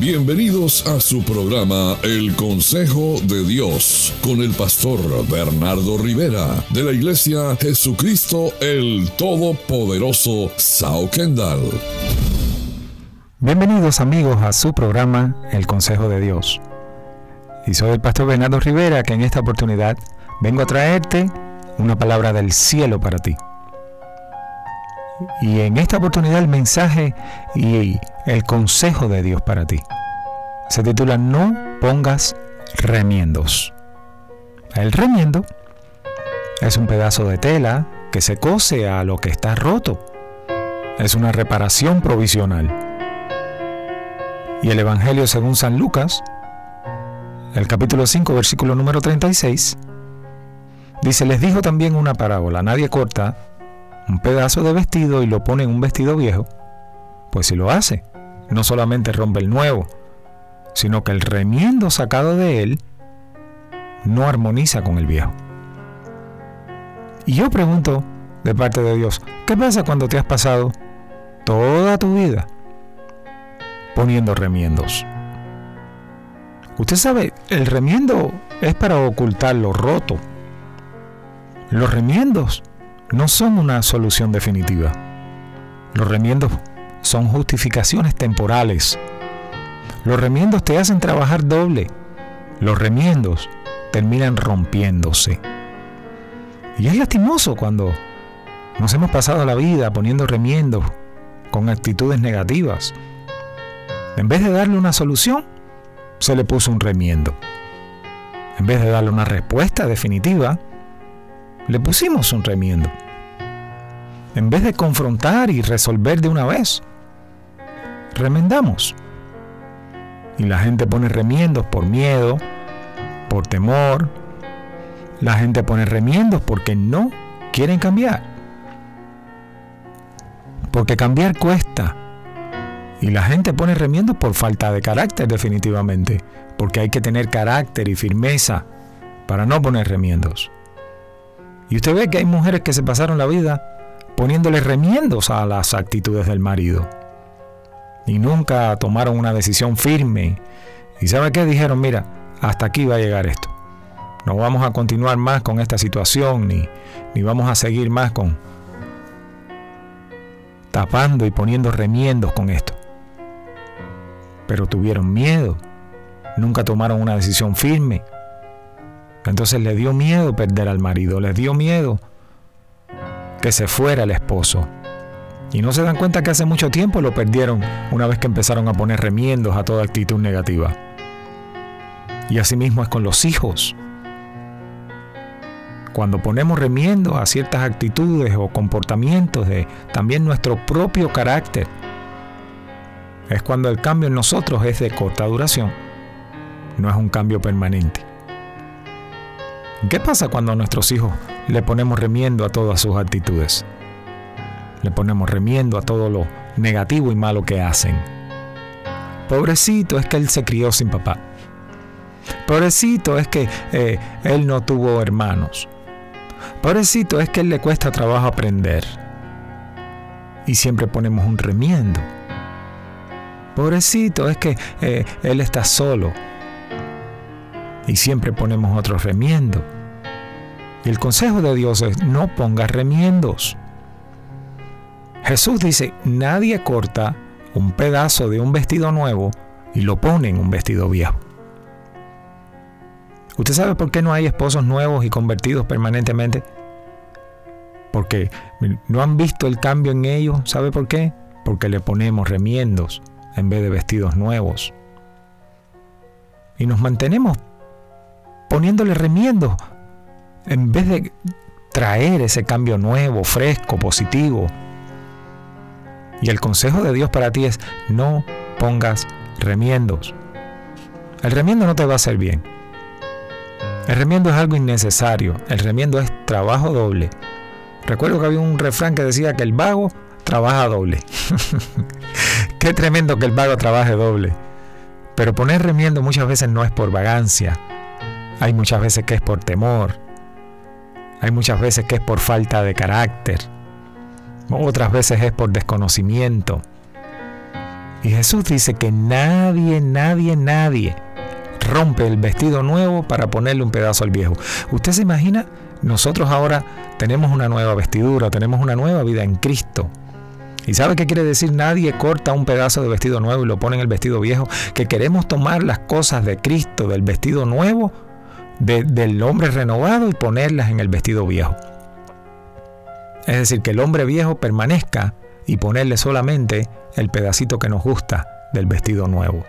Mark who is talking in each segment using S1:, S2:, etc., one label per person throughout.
S1: Bienvenidos a su programa El Consejo de Dios con el pastor Bernardo Rivera de la Iglesia Jesucristo el Todopoderoso Sao Kendall.
S2: Bienvenidos amigos a su programa El Consejo de Dios. Y soy el pastor Bernardo Rivera que en esta oportunidad vengo a traerte una palabra del cielo para ti. Y en esta oportunidad el mensaje y el consejo de Dios para ti se titula No pongas remiendos. El remiendo es un pedazo de tela que se cose a lo que está roto. Es una reparación provisional. Y el Evangelio según San Lucas, el capítulo 5, versículo número 36, dice, les dijo también una parábola, nadie corta un pedazo de vestido y lo pone en un vestido viejo, pues si lo hace, no solamente rompe el nuevo, sino que el remiendo sacado de él no armoniza con el viejo. Y yo pregunto de parte de Dios, ¿qué pasa cuando te has pasado toda tu vida poniendo remiendos? Usted sabe, el remiendo es para ocultar lo roto. Los remiendos no son una solución definitiva. Los remiendos son justificaciones temporales. Los remiendos te hacen trabajar doble. Los remiendos terminan rompiéndose. Y es lastimoso cuando nos hemos pasado la vida poniendo remiendos con actitudes negativas. En vez de darle una solución, se le puso un remiendo. En vez de darle una respuesta definitiva, le pusimos un remiendo. En vez de confrontar y resolver de una vez, remendamos. Y la gente pone remiendos por miedo, por temor. La gente pone remiendos porque no quieren cambiar. Porque cambiar cuesta. Y la gente pone remiendos por falta de carácter definitivamente. Porque hay que tener carácter y firmeza para no poner remiendos. Y usted ve que hay mujeres que se pasaron la vida poniéndole remiendos a las actitudes del marido. Y nunca tomaron una decisión firme. ¿Y sabe qué? Dijeron, mira, hasta aquí va a llegar esto. No vamos a continuar más con esta situación, ni, ni vamos a seguir más con tapando y poniendo remiendos con esto. Pero tuvieron miedo. Nunca tomaron una decisión firme. Entonces le dio miedo perder al marido, le dio miedo que se fuera el esposo. Y no se dan cuenta que hace mucho tiempo lo perdieron una vez que empezaron a poner remiendos a toda actitud negativa. Y asimismo es con los hijos. Cuando ponemos remiendos a ciertas actitudes o comportamientos de también nuestro propio carácter, es cuando el cambio en nosotros es de corta duración, no es un cambio permanente. ¿Qué pasa cuando a nuestros hijos le ponemos remiendo a todas sus actitudes? Le ponemos remiendo a todo lo negativo y malo que hacen. Pobrecito es que él se crió sin papá. Pobrecito es que eh, él no tuvo hermanos. Pobrecito es que él le cuesta trabajo aprender. Y siempre ponemos un remiendo. Pobrecito es que eh, él está solo y siempre ponemos otro remiendo. Y el consejo de Dios es no pongas remiendos. Jesús dice, nadie corta un pedazo de un vestido nuevo y lo pone en un vestido viejo. ¿Usted sabe por qué no hay esposos nuevos y convertidos permanentemente? Porque no han visto el cambio en ellos. ¿Sabe por qué? Porque le ponemos remiendos en vez de vestidos nuevos. Y nos mantenemos poniéndole remiendo en vez de traer ese cambio nuevo, fresco, positivo. Y el consejo de Dios para ti es no pongas remiendos. El remiendo no te va a hacer bien. El remiendo es algo innecesario. El remiendo es trabajo doble. Recuerdo que había un refrán que decía que el vago trabaja doble. Qué tremendo que el vago trabaje doble. Pero poner remiendo muchas veces no es por vagancia, hay muchas veces que es por temor. Hay muchas veces que es por falta de carácter. Otras veces es por desconocimiento. Y Jesús dice que nadie, nadie, nadie rompe el vestido nuevo para ponerle un pedazo al viejo. ¿Usted se imagina? Nosotros ahora tenemos una nueva vestidura, tenemos una nueva vida en Cristo. ¿Y sabe qué quiere decir? Nadie corta un pedazo de vestido nuevo y lo pone en el vestido viejo. Que queremos tomar las cosas de Cristo, del vestido nuevo, del hombre renovado y ponerlas en el vestido viejo. Es decir, que el hombre viejo permanezca y ponerle solamente el pedacito que nos gusta del vestido nuevo.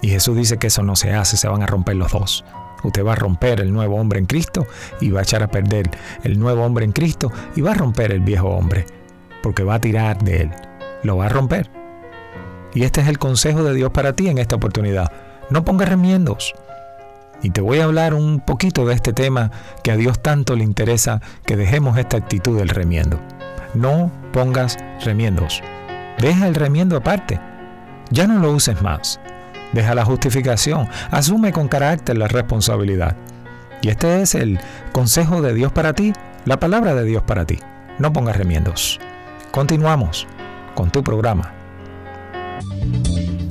S2: Y Jesús dice que eso no se hace, se van a romper los dos. Usted va a romper el nuevo hombre en Cristo y va a echar a perder el nuevo hombre en Cristo y va a romper el viejo hombre, porque va a tirar de él, lo va a romper. Y este es el consejo de Dios para ti en esta oportunidad. No pongas remiendos. Y te voy a hablar un poquito de este tema que a Dios tanto le interesa que dejemos esta actitud del remiendo. No pongas remiendos. Deja el remiendo aparte. Ya no lo uses más. Deja la justificación. Asume con carácter la responsabilidad. Y este es el consejo de Dios para ti, la palabra de Dios para ti. No pongas remiendos. Continuamos con tu programa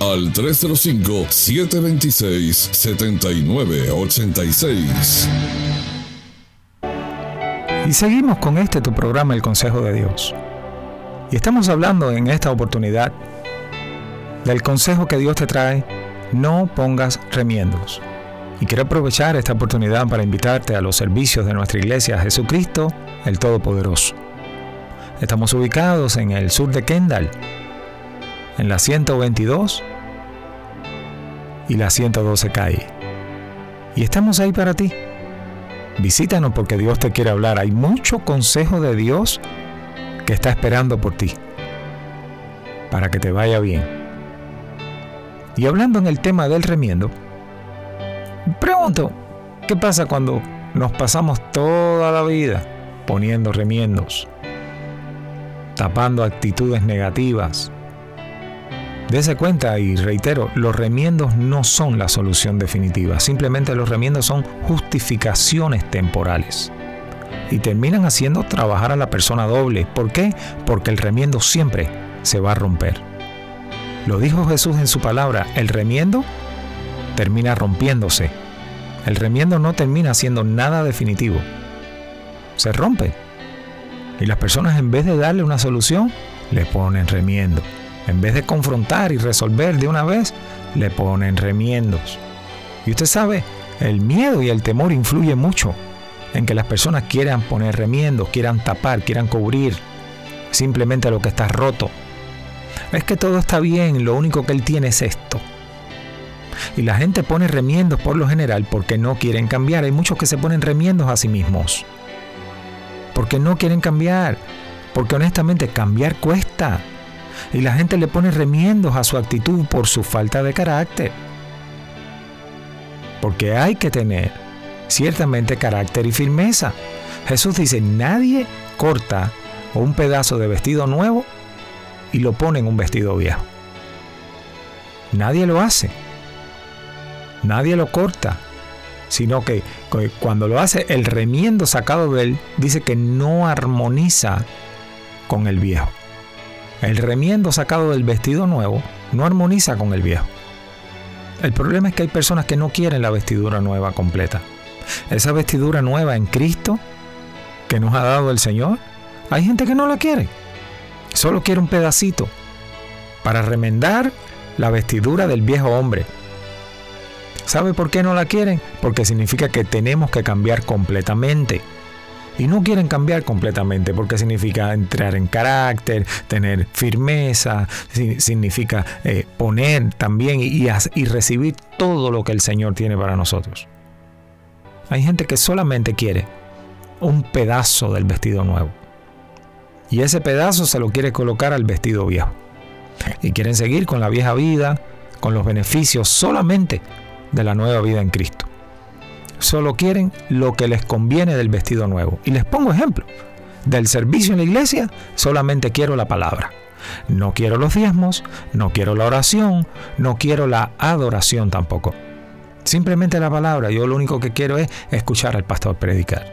S1: Al 305-726-7986.
S2: Y seguimos con este tu programa El Consejo de Dios. Y estamos hablando en esta oportunidad del consejo que Dios te trae, no pongas remiendos. Y quiero aprovechar esta oportunidad para invitarte a los servicios de nuestra iglesia Jesucristo, el Todopoderoso. Estamos ubicados en el sur de Kendall, en la 122 y la 112 calle. Y estamos ahí para ti. Visítanos porque Dios te quiere hablar. Hay mucho consejo de Dios que está esperando por ti para que te vaya bien. Y hablando en el tema del remiendo, pregunto, ¿qué pasa cuando nos pasamos toda la vida poniendo remiendos, tapando actitudes negativas, Dese cuenta y reitero, los remiendos no son la solución definitiva, simplemente los remiendos son justificaciones temporales. Y terminan haciendo trabajar a la persona doble. ¿Por qué? Porque el remiendo siempre se va a romper. Lo dijo Jesús en su palabra, el remiendo termina rompiéndose. El remiendo no termina siendo nada definitivo. Se rompe. Y las personas en vez de darle una solución, le ponen remiendo. En vez de confrontar y resolver de una vez, le ponen remiendos. Y usted sabe, el miedo y el temor influyen mucho en que las personas quieran poner remiendos, quieran tapar, quieran cubrir simplemente lo que está roto. Es que todo está bien, lo único que él tiene es esto. Y la gente pone remiendos por lo general porque no quieren cambiar. Hay muchos que se ponen remiendos a sí mismos. Porque no quieren cambiar. Porque honestamente cambiar cuesta y la gente le pone remiendos a su actitud por su falta de carácter. Porque hay que tener ciertamente carácter y firmeza. Jesús dice, nadie corta un pedazo de vestido nuevo y lo pone en un vestido viejo. Nadie lo hace. Nadie lo corta. Sino que cuando lo hace, el remiendo sacado de él dice que no armoniza con el viejo. El remiendo sacado del vestido nuevo no armoniza con el viejo. El problema es que hay personas que no quieren la vestidura nueva completa. Esa vestidura nueva en Cristo que nos ha dado el Señor, hay gente que no la quiere. Solo quiere un pedacito para remendar la vestidura del viejo hombre. ¿Sabe por qué no la quieren? Porque significa que tenemos que cambiar completamente y no quieren cambiar completamente porque significa entrar en carácter, tener firmeza, significa eh, poner también y, y recibir todo lo que el Señor tiene para nosotros. Hay gente que solamente quiere un pedazo del vestido nuevo y ese pedazo se lo quiere colocar al vestido viejo. Y quieren seguir con la vieja vida, con los beneficios solamente de la nueva vida en Cristo. Solo quieren lo que les conviene del vestido nuevo. Y les pongo ejemplo. Del servicio en la iglesia solamente quiero la palabra. No quiero los diezmos, no quiero la oración, no quiero la adoración tampoco. Simplemente la palabra. Yo lo único que quiero es escuchar al pastor predicar.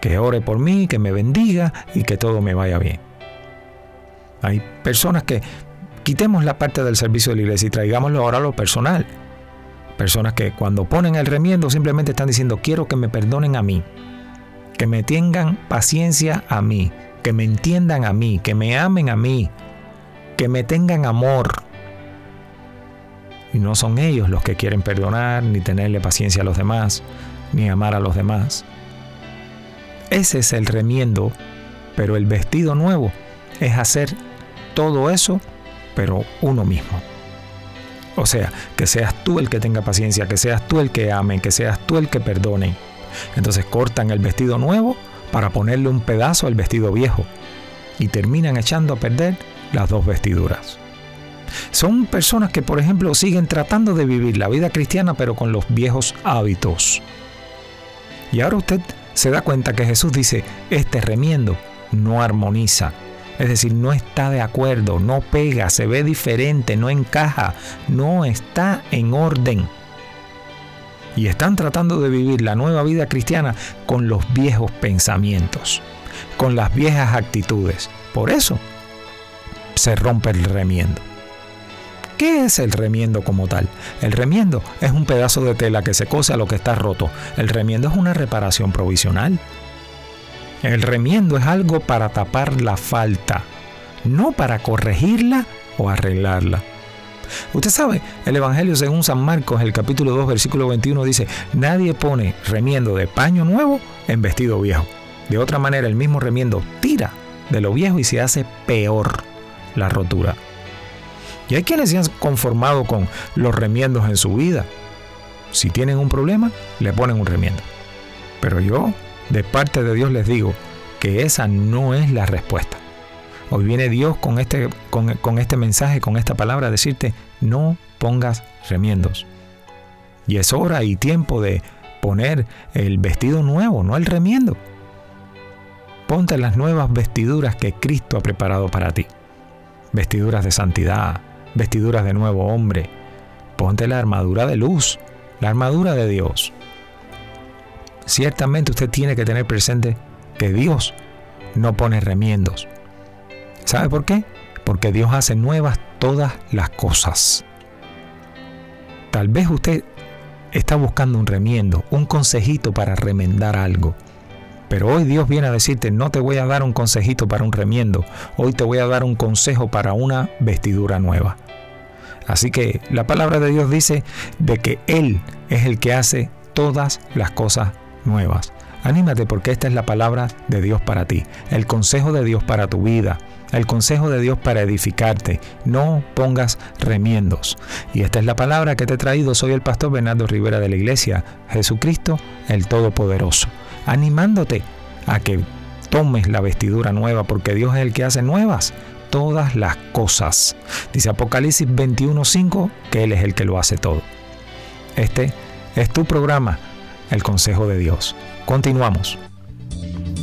S2: Que ore por mí, que me bendiga y que todo me vaya bien. Hay personas que quitemos la parte del servicio de la iglesia y traigámoslo ahora a lo personal. Personas que cuando ponen el remiendo simplemente están diciendo quiero que me perdonen a mí, que me tengan paciencia a mí, que me entiendan a mí, que me amen a mí, que me tengan amor. Y no son ellos los que quieren perdonar, ni tenerle paciencia a los demás, ni amar a los demás. Ese es el remiendo, pero el vestido nuevo es hacer todo eso, pero uno mismo. O sea, que seas tú el que tenga paciencia, que seas tú el que ame, que seas tú el que perdone. Entonces cortan el vestido nuevo para ponerle un pedazo al vestido viejo y terminan echando a perder las dos vestiduras. Son personas que, por ejemplo, siguen tratando de vivir la vida cristiana pero con los viejos hábitos. Y ahora usted se da cuenta que Jesús dice, este remiendo no armoniza. Es decir, no está de acuerdo, no pega, se ve diferente, no encaja, no está en orden. Y están tratando de vivir la nueva vida cristiana con los viejos pensamientos, con las viejas actitudes. Por eso se rompe el remiendo. ¿Qué es el remiendo como tal? El remiendo es un pedazo de tela que se cose a lo que está roto. El remiendo es una reparación provisional. El remiendo es algo para tapar la falta, no para corregirla o arreglarla. Usted sabe, el Evangelio según San Marcos, el capítulo 2, versículo 21 dice, nadie pone remiendo de paño nuevo en vestido viejo. De otra manera, el mismo remiendo tira de lo viejo y se hace peor la rotura. Y hay quienes se han conformado con los remiendos en su vida. Si tienen un problema, le ponen un remiendo. Pero yo, de parte de Dios, les digo que esa no es la respuesta. Hoy viene Dios con este, con, este mensaje, con esta palabra, a decirte, no pongas remiendos. Y es hora y tiempo de poner el vestido nuevo, no el remiendo. Ponte las nuevas vestiduras que Cristo ha preparado para ti. Vestiduras de santidad, vestiduras de nuevo hombre. Ponte la armadura de luz, la armadura de Dios. Ciertamente usted tiene que tener presente que Dios no pone remiendos. ¿Sabe por qué? Porque Dios hace nuevas todas las cosas. Tal vez usted está buscando un remiendo, un consejito para remendar algo. Pero hoy Dios viene a decirte, no te voy a dar un consejito para un remiendo, hoy te voy a dar un consejo para una vestidura nueva. Así que la palabra de Dios dice de que Él es el que hace todas las cosas nuevas. Anímate porque esta es la palabra de Dios para ti, el consejo de Dios para tu vida, el consejo de Dios para edificarte. No pongas remiendos. Y esta es la palabra que te he traído. Soy el pastor Bernardo Rivera de la Iglesia, Jesucristo el Todopoderoso, animándote a que tomes la vestidura nueva porque Dios es el que hace nuevas todas las cosas. Dice Apocalipsis 21:5 que Él es el que lo hace todo. Este es tu programa, el Consejo de Dios. Continuamos.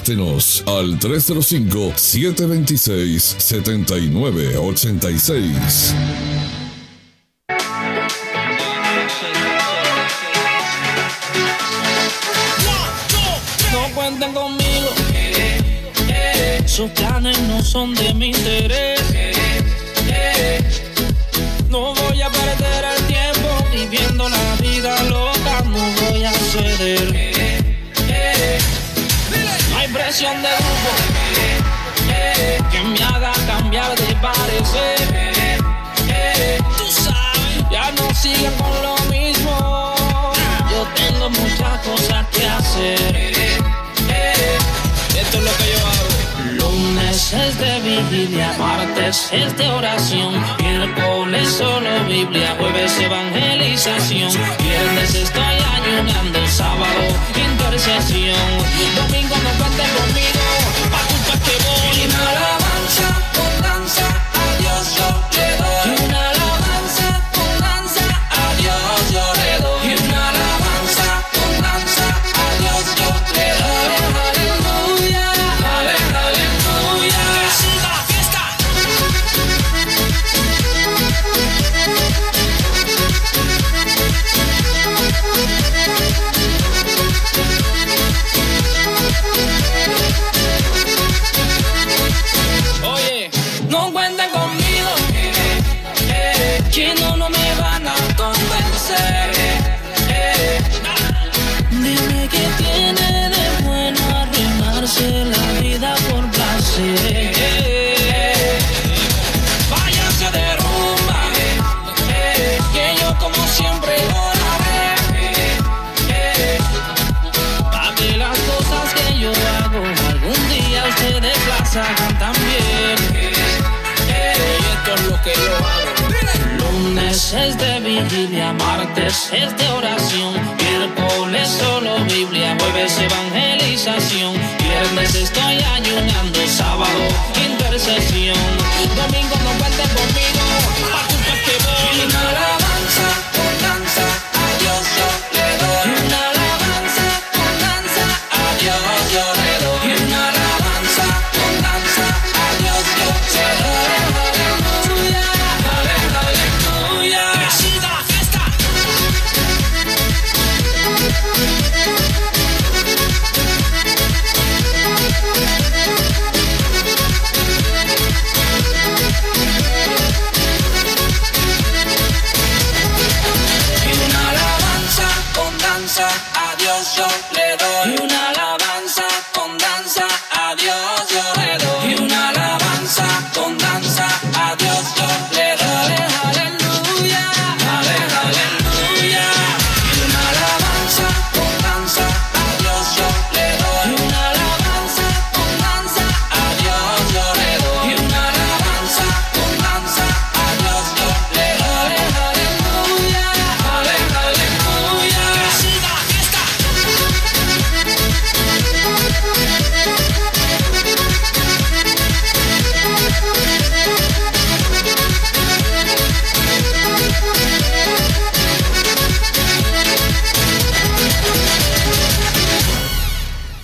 S1: Contáctenos al 305-726-7986.
S3: No cuenten conmigo, sus planes no son de mi interés. De grupo que me haga cambiar de parecer. Tú sabes, ya no siguen con lo mismo. Yo tengo muchas cosas que hacer. Esto es lo que yo hago. Lunes es de vigilia, martes es de oración, miércoles solo Biblia, jueves evangelización, viernes estoy ayunando, sábado intercesión, también. Lunes es de vigilia, martes es de oración, miércoles solo Biblia, jueves evangelización, viernes estoy ayunando, sábado intercesión, domingo no cuenten conmigo, pa' culpa que voy.